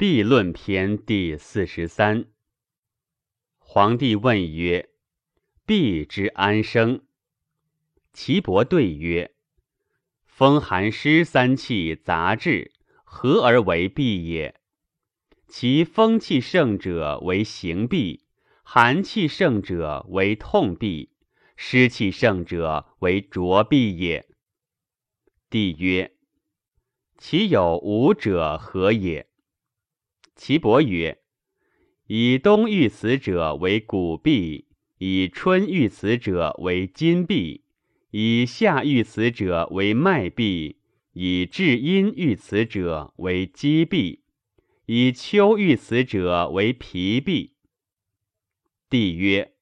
毕论篇第四十三。皇帝问曰：“毕之安生？”岐伯对曰：“风寒湿三气杂至，合而为痹也。其风气盛者为行痹，寒气盛者为痛痹，湿气盛者为浊痹也。”帝曰：“其有五者何也？”岐伯曰：“以冬遇此者为骨痹，以春遇此者为筋痹，以夏遇此者为脉痹，以至阴遇此者为肌痹，以秋遇此者为皮痹。”帝曰：“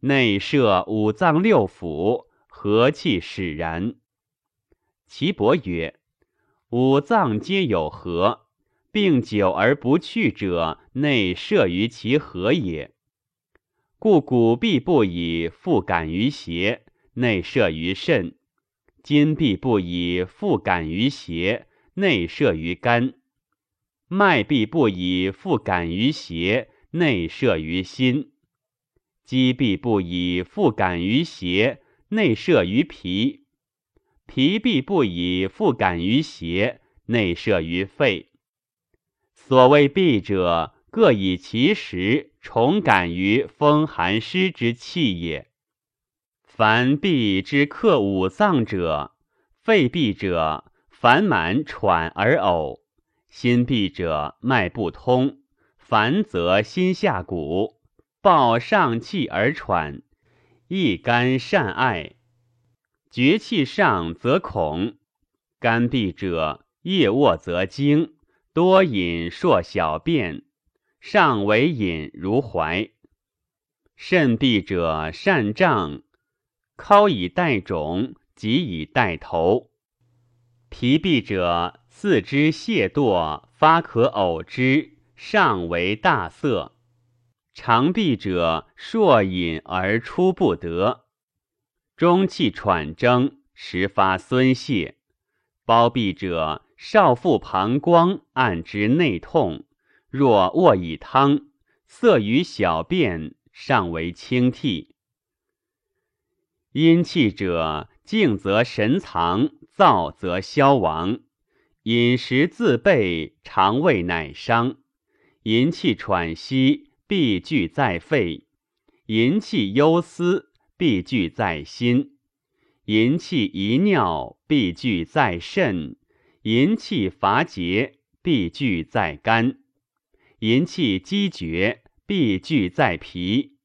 内摄五脏六腑，何气使然？”岐伯曰：“五脏皆有和。”病久而不去者，内射于其合也。故骨必不以复感于邪，内射于肾；筋必不以复感于邪，内射于肝；脉必不以复感于邪，内射于心；肌必不以复感于邪，内射于脾；脾必不以复感于邪，内射于肺。所谓痹者，各以其时重感于风寒湿之气也。凡痹之克五脏者，肺痹者，烦满喘而呕；心痹者，脉不通，烦则心下鼓，暴上气而喘，一肝善爱，绝气上则恐；肝痹者，夜卧则惊。多饮数小便，上为饮如怀。肾痹者善胀，尻以带肿，急以带头。脾痹者四肢懈惰，发可呕之，上为大涩。肠痹者硕饮而出不得，中气喘争，时发孙泄。包痹者。少腹膀胱按之内痛，若卧以汤，色于小便，尚为清涕。阴气者，静则神藏，燥则消亡。饮食自备，肠胃乃伤。淫气喘息，必聚在肺；淫气忧思，必聚在心；淫气遗尿，必聚在肾。淫气乏竭，必聚在肝；淫气积绝，必聚在脾。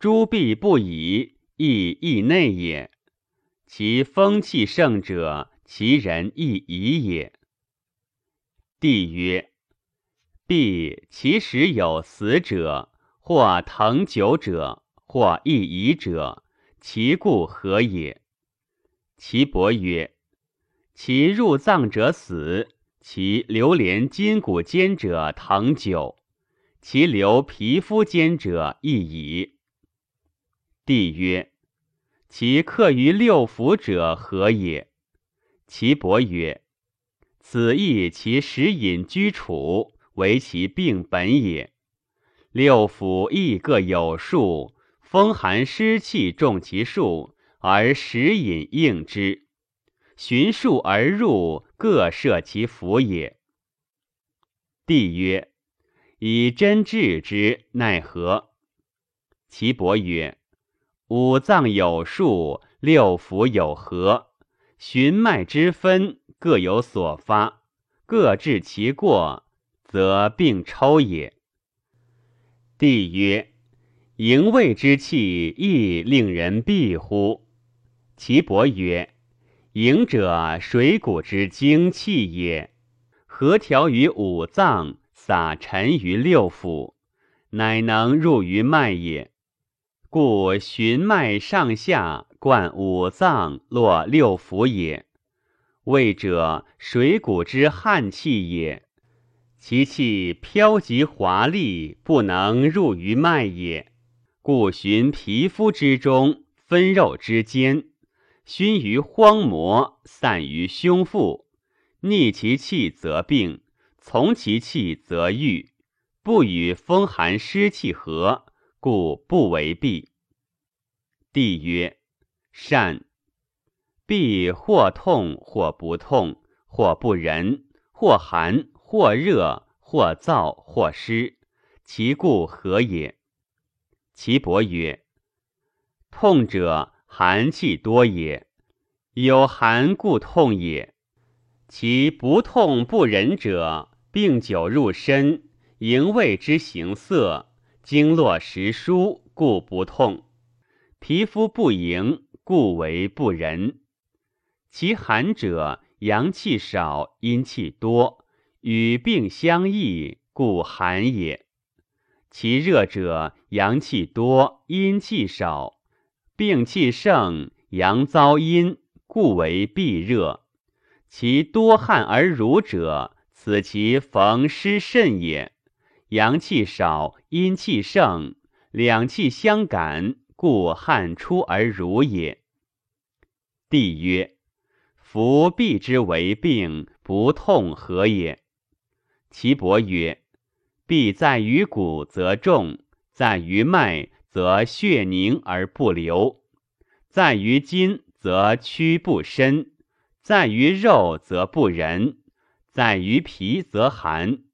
诸痹不已，亦易内也。其风气盛者，其人亦宜也。帝曰：必其实有死者，或腾久者，或易已者，其故何也？岐伯曰。其入脏者死，其流连筋骨间者腾久，其流皮肤间者易矣。帝曰：其克于六腑者何也？岐伯曰：此亦其食饮居处，为其病本也。六腑亦各有数，风寒湿气重其数，而食饮应之。循数而入，各设其府也。帝曰：以真治之，奈何？岐伯曰：五脏有数，六腑有和，循脉之分，各有所发，各治其过，则病抽也。帝曰：营卫之气，亦令人避乎？岐伯曰。营者，水谷之精气也，合调于五脏，撒陈于六腑，乃能入于脉也。故循脉上下，贯五脏，络六腑也。谓者，水谷之汉气也，其气飘极华丽，不能入于脉也。故循皮肤之中，分肉之间。熏于荒漠，散于胸腹，逆其气则病，从其气则愈，不与风寒湿气合，故不为痹。帝曰：善。痹或痛或不痛，或不仁，或寒或热，或燥或湿，其故何也？岐伯曰：痛者寒气多也，有寒故痛也。其不痛不仁者。病久入深，营卫之形色，经络实疏，故不痛；皮肤不盈，故为不仁。其寒者，阳气少，阴气多，与病相异，故寒也。其热者，阳气多，阴气少，病气盛，阳遭阴，故为痹热。其多汗而濡者。此其逢湿甚也，阳气少，阴气盛，两气相感，故汗出而濡也。帝曰：夫痹之为病，不痛何也？岐伯曰：痹在于骨则重，在于脉则血凝而不流，在于筋则屈不伸，在于肉则不仁。在于皮则寒，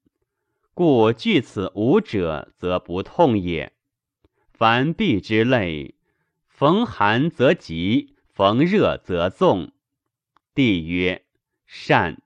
故惧此五者，则不痛也。凡痹之类，逢寒则急，逢热则纵。帝曰：善。